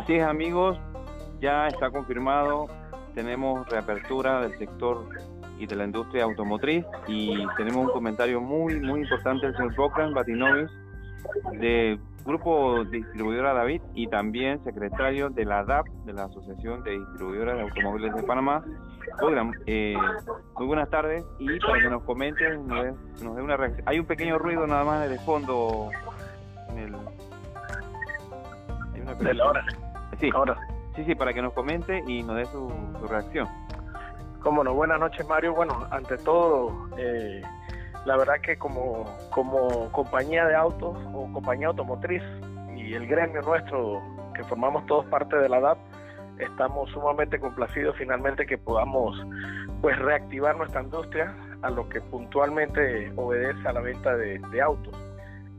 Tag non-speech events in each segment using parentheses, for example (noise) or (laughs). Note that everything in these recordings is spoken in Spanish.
Así es amigos, ya está confirmado, tenemos reapertura del sector y de la industria automotriz y tenemos un comentario muy muy importante del señor Bocran Batinovis de Grupo Distribuidora David y también secretario de la DAP, de la Asociación de Distribuidoras de Automóviles de Panamá. Eh, muy buenas tardes y para que nos comenten, nos dé, una reacción. Hay un pequeño ruido nada más de fondo en el... Hay una de la hora. Sí, ahora. Sí, sí, para que nos comente y nos dé su, su reacción. Cómo no, buenas noches Mario. Bueno, ante todo, eh, la verdad que como, como compañía de autos o compañía automotriz y el gremio nuestro, que formamos todos parte de la DAP, estamos sumamente complacidos finalmente que podamos pues reactivar nuestra industria a lo que puntualmente obedece a la venta de, autos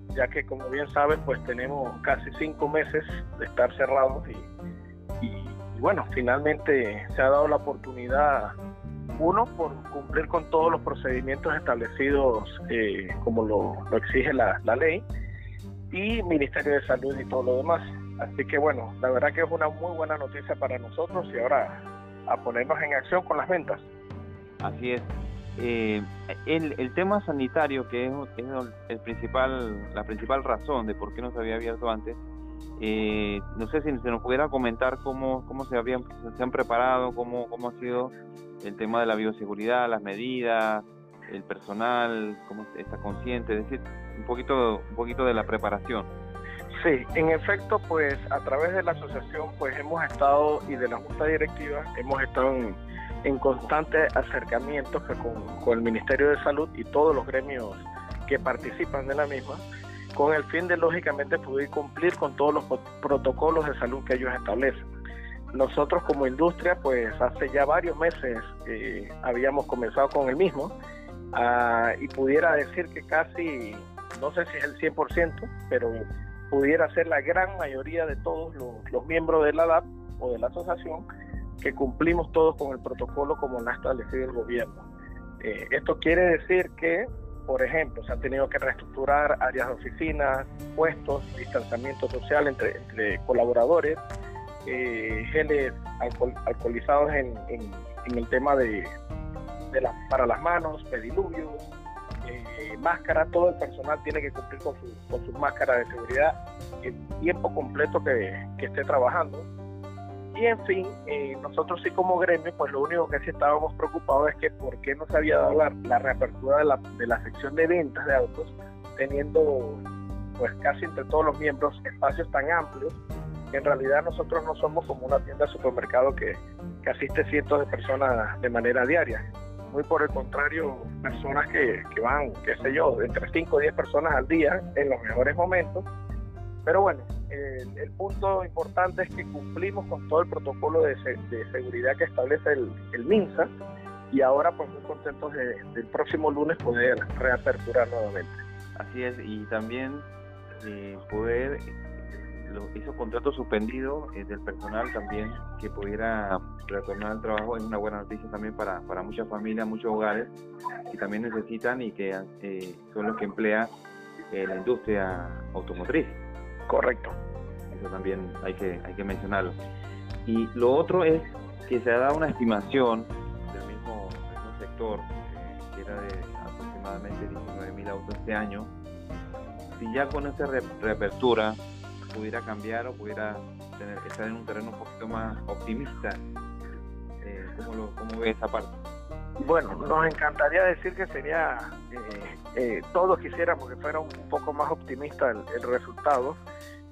ya que como bien sabes pues tenemos casi cinco meses de estar cerrados y, y bueno finalmente se ha dado la oportunidad uno, por cumplir con todos los procedimientos establecidos eh, como lo, exige la, ley, y Ministerio de Salud y todo lo demás. Así que bueno, la verdad que es una muy buena noticia para nosotros y ahora a ponernos en acción con las ventas. Así es. Eh, el, el, tema sanitario, que es, el principal, la principal razón de por qué no se había abierto antes, eh, no sé si se nos pudiera comentar cómo, cómo se, habían, se han preparado, cómo, cómo ha sido el tema de la bioseguridad, las medidas, el personal, cómo está consciente, es decir, un poquito, un poquito de la preparación. Sí, en efecto, pues a través de la asociación, pues hemos estado y de la junta directiva hemos estado en, en constante acercamiento con, con el Ministerio de Salud y todos los gremios que participan de la misma, con el fin de lógicamente poder cumplir con todos los protocolos de salud que ellos establecen. Nosotros como industria, pues hace ya varios meses eh, habíamos comenzado con el mismo ah, y pudiera decir que casi, no sé si es el 100%, pero pudiera ser la gran mayoría de todos los, miembros de la DAP o de la asociación que cumplimos todos con el protocolo como lo ha establecido el gobierno. Eh, esto quiere decir que, por ejemplo, se han tenido que reestructurar áreas de oficinas, puestos, distanciamiento social entre, colaboradores, eh, geles alcoholizados en, el tema de, para las manos, pediluvios, eh, máscara, todo el personal tiene que cumplir con su, con su máscara de seguridad el tiempo completo que, esté trabajando. Y en fin, eh, nosotros sí como gremio, pues lo único que sí estábamos preocupados es que por qué no se había dado la, reapertura de la, de la sección de ventas de autos, teniendo pues casi entre todos los miembros espacios tan amplios en realidad nosotros no somos como una tienda de supermercado que, asiste cientos de personas de manera diaria. Muy por el contrario, personas que, van, qué sé yo, entre 5 o 10 personas al día en los mejores momentos. Pero bueno, el, punto importante es que cumplimos con todo el protocolo de, seguridad que establece el, MINSA y ahora pues muy contentos de, del próximo lunes poder reaperturar nuevamente. Así es, y también eh, poder hizo contrato suspendido eh, del personal también que pudiera retornar al trabajo es una buena noticia también para, para muchas familias, muchos hogares que también necesitan y que eh, son los que emplea eh, la industria automotriz. Correcto. Eso también hay que, hay que mencionarlo. Y lo otro es que se ha dado una estimación del mismo, sector, que era de aproximadamente 19.000 autos este año. Si ya con esa reapertura pudiera cambiar o pudiera tener, estar en un terreno un poquito más optimista. Eh, ¿cómo, lo, ¿Cómo ve esa parte? Bueno, nos encantaría decir que sería, eh, eh, todos quisiéramos que fuera un, poco más optimista el, resultado.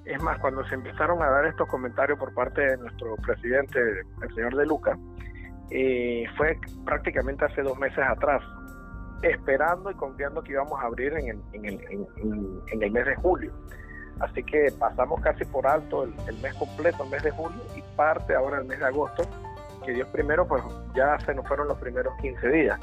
Es más, cuando se empezaron a dar estos comentarios por parte de nuestro presidente, el señor De Luca, eh, fue prácticamente hace dos meses atrás, esperando y confiando que íbamos a abrir en el, en el, en el mes de julio. Así que pasamos casi por alto el, mes completo, el mes de julio y parte ahora el mes de agosto, que Dios primero, pues ya se nos fueron los primeros 15 días.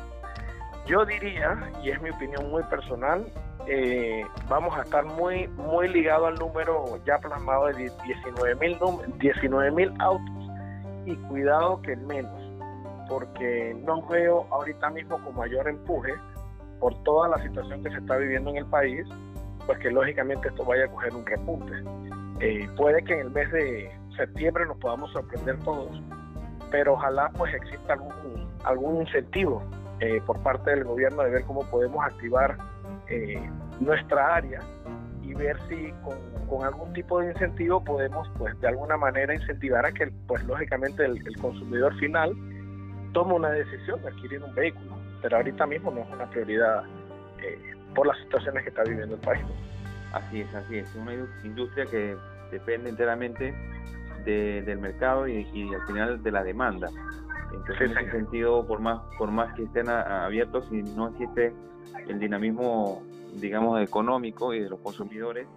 Yo diría, y es mi opinión muy personal, eh, vamos a estar muy, muy ligados al número ya plasmado de 19 mil 19, autos y cuidado que menos, porque no veo ahorita mismo con mayor empuje por toda la situación que se está viviendo en el país pues que lógicamente esto vaya a coger un repunte. Eh, puede que en el mes de septiembre nos podamos sorprender todos, pero ojalá pues exista algún, algún incentivo eh, por parte del gobierno de ver cómo podemos activar eh, nuestra área y ver si con, algún tipo de incentivo podemos pues de alguna manera incentivar a que pues lógicamente el, el consumidor final tome una decisión de adquirir un vehículo, pero ahorita mismo no es una prioridad eh, por las situaciones que está viviendo el país. Así es, así es, una industria que depende enteramente de, del mercado y, y, al final de la demanda. Entonces, en ese sentido, por más, por más que estén abiertos, si no existe el dinamismo, digamos, económico y de los consumidores,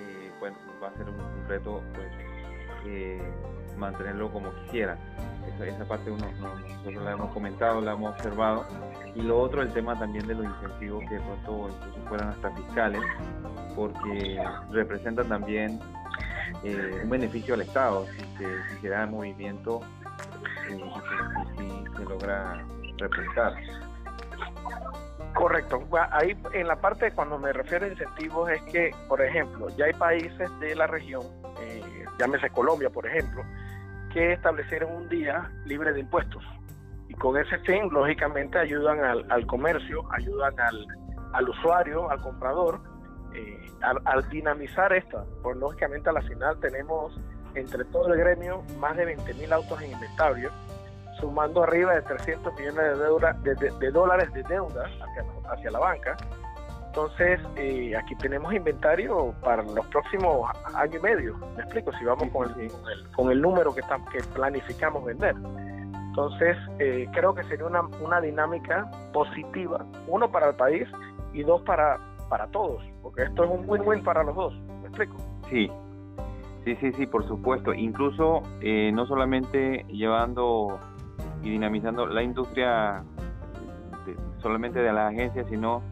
eh, bueno, va a ser un, un reto, pues, eh, mantenerlo como quisiera. Esa, esa parte uno, no, nosotros la hemos comentado, la hemos observado. Y lo otro, el tema también de los incentivos que de pronto incluso fueran hasta fiscales, porque representan también eh, un beneficio al Estado si se, si se da movimiento y, y, y, si se logra representar. Correcto. Ahí en la parte cuando me refiero a incentivos es que, por ejemplo, ya hay países de la región, eh, llámese Colombia, por ejemplo, que establecieron un día libre de impuestos. Y con ese fin, lógicamente, ayudan al, al comercio, ayudan al, al, usuario, al comprador, eh, al, al, dinamizar esta. Pues lógicamente, a la final tenemos entre todo el gremio más de 20 mil autos en inventario sumando arriba de 300 millones de, deuda, de, de, de dólares de deuda hacia, hacia la banca. Entonces, eh, aquí tenemos inventario para los próximos año y medio. Me explico, si vamos con el, con el, con el número que, está, que planificamos vender. Entonces, eh, creo que sería una, una dinámica positiva, uno para el país y dos para, para todos, porque esto es un win-win para los dos. ¿Me explico? Sí, sí, sí, sí, por supuesto. Incluso eh, no solamente llevando y dinamizando la industria solamente de las agencias, sino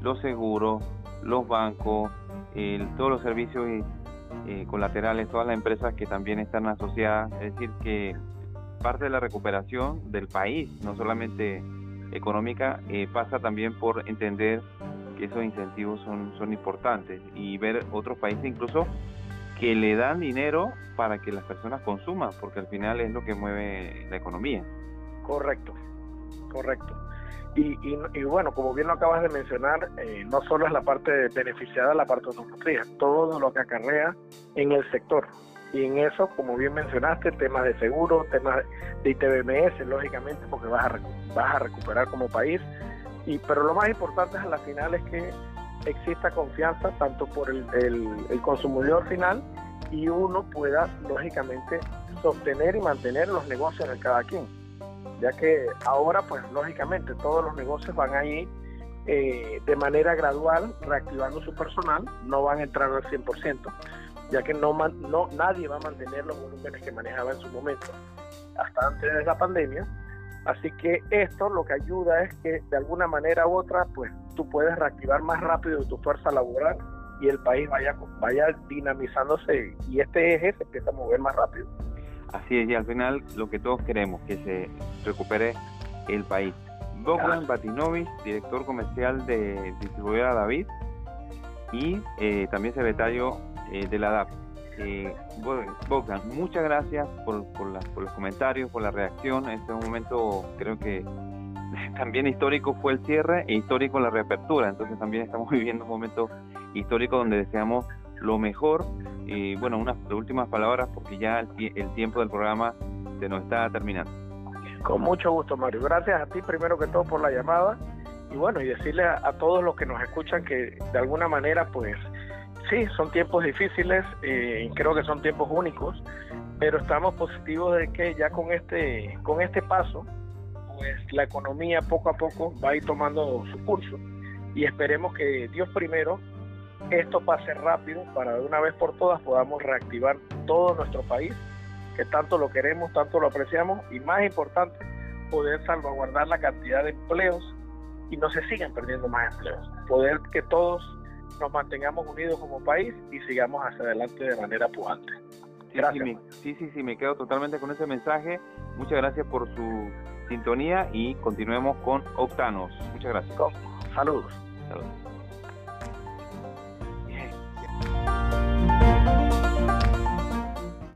los seguros, los bancos, el, todos los servicios eh, colaterales, todas las empresas que también están asociadas. Es decir, que parte de la recuperación del país, no solamente económica, eh, pasa también por entender esos incentivos son, son importantes y ver otros países incluso que le dan dinero para que las personas consuman, porque al final es lo que mueve la economía. Correcto, correcto. Y, y, y, bueno, como bien lo acabas de mencionar, eh, no solo es la parte beneficiada la parte automotriz, todo lo que acarrea en el sector. Y en eso, como bien mencionaste, temas de seguro, temas de ITBMS, lógicamente, porque vas a, vas a recuperar como país. Y, pero lo más importante a la final es que exista confianza tanto por el, el, consumidor final y uno pueda, lógicamente, sostener y mantener los negocios de cada quien ya que ahora pues lógicamente todos los negocios van a ir eh, de manera gradual reactivando su personal, no van a entrar al 100%, ya que no, no nadie va a mantener los volúmenes que manejaba en su momento hasta antes de la pandemia. Así que esto lo que ayuda es que de alguna manera u otra pues tú puedes reactivar más rápido tu fuerza laboral y el país vaya, vaya dinamizándose y este eje se empieza a mover más rápido. Así es, y al final lo que todos queremos, que se recupere el país. Bogdan Batinovich, director comercial de distribuidora David y eh, también secretario eh, de la DAP. Eh, Bogdan, muchas gracias por, los comentarios, por la reacción. Este momento creo que (laughs) también histórico fue el cierre e histórico la reapertura. Entonces también estamos (laughs) viviendo un momento histórico donde deseamos lo mejor. Y bueno, unas últimas palabras porque ya el, el tiempo del programa se nos está terminando. Con mucho gusto, Mario. Gracias a ti primero que todo por la llamada y bueno, y decirle a, todos los que nos escuchan que de alguna manera, pues sí, son tiempos difíciles, eh, creo que son tiempos únicos, pero estamos positivos de que ya con este, con este paso, pues la economía poco a poco va a ir tomando su curso y esperemos que Dios primero esto pase rápido para de una vez por todas podamos reactivar todo nuestro país, que tanto lo queremos, tanto lo apreciamos y más importante, poder salvaguardar la cantidad de empleos y no se sigan perdiendo más empleos. Poder que todos nos mantengamos unidos como país y sigamos hacia adelante de manera pujante. Gracias. Sí, sí, sí, sí, me quedo totalmente con ese mensaje. Muchas gracias por su sintonía y continuemos con Octanos. Muchas gracias. Saludos. Saludos.